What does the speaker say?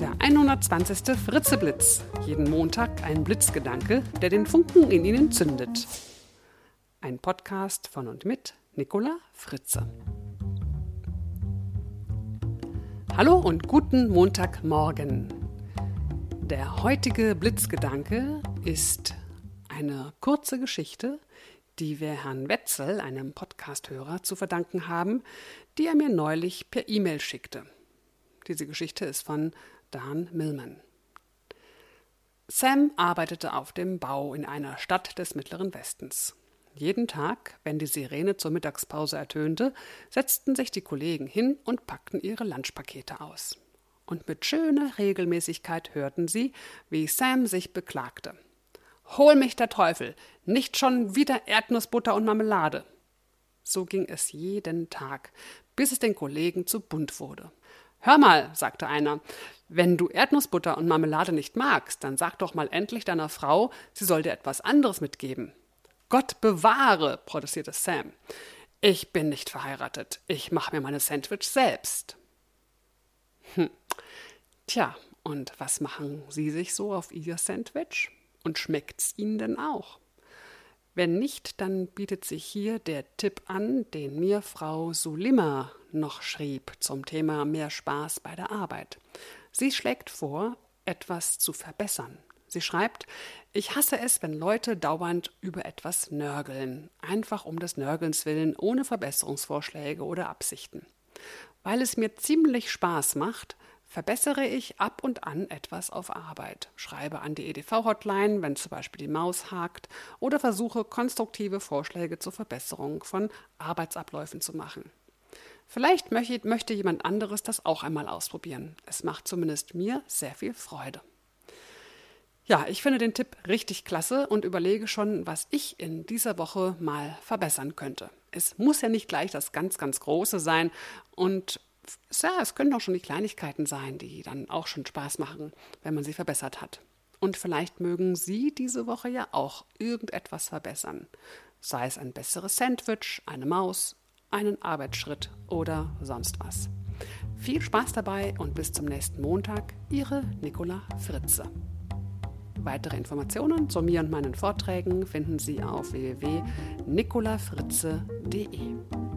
Der 120. Fritzeblitz. Jeden Montag ein Blitzgedanke, der den Funken in Ihnen zündet. Ein Podcast von und mit Nicola Fritze. Hallo und guten Montagmorgen. Der heutige Blitzgedanke ist eine kurze Geschichte, die wir Herrn Wetzel, einem Podcasthörer, zu verdanken haben, die er mir neulich per E-Mail schickte. Diese Geschichte ist von Dan Millman. Sam arbeitete auf dem Bau in einer Stadt des Mittleren Westens. Jeden Tag, wenn die Sirene zur Mittagspause ertönte, setzten sich die Kollegen hin und packten ihre Lunchpakete aus. Und mit schöner Regelmäßigkeit hörten sie, wie Sam sich beklagte. Hol mich der Teufel, nicht schon wieder Erdnussbutter und Marmelade. So ging es jeden Tag, bis es den Kollegen zu bunt wurde. Hör mal, sagte einer, wenn du Erdnussbutter und Marmelade nicht magst, dann sag doch mal endlich deiner Frau, sie soll dir etwas anderes mitgeben. Gott bewahre, protestierte Sam. Ich bin nicht verheiratet. Ich mache mir meine Sandwich selbst. Hm. Tja, und was machen Sie sich so auf Ihr Sandwich? Und schmeckt's Ihnen denn auch? Wenn nicht, dann bietet sich hier der Tipp an, den mir Frau Sulima noch schrieb zum Thema mehr Spaß bei der Arbeit. Sie schlägt vor, etwas zu verbessern. Sie schreibt, ich hasse es, wenn Leute dauernd über etwas nörgeln, einfach um des Nörgelns willen, ohne Verbesserungsvorschläge oder Absichten. Weil es mir ziemlich Spaß macht, verbessere ich ab und an etwas auf Arbeit, schreibe an die EDV-Hotline, wenn zum Beispiel die Maus hakt, oder versuche konstruktive Vorschläge zur Verbesserung von Arbeitsabläufen zu machen. Vielleicht möchte, möchte jemand anderes das auch einmal ausprobieren. Es macht zumindest mir sehr viel Freude. Ja, ich finde den Tipp richtig klasse und überlege schon, was ich in dieser Woche mal verbessern könnte. Es muss ja nicht gleich das ganz, ganz Große sein und ja, es können auch schon die Kleinigkeiten sein, die dann auch schon Spaß machen, wenn man sie verbessert hat. Und vielleicht mögen Sie diese Woche ja auch irgendetwas verbessern. Sei es ein besseres Sandwich, eine Maus, einen Arbeitsschritt oder sonst was. Viel Spaß dabei und bis zum nächsten Montag, Ihre Nicola Fritze. Weitere Informationen zu mir und meinen Vorträgen finden Sie auf www.nicolafritze.de.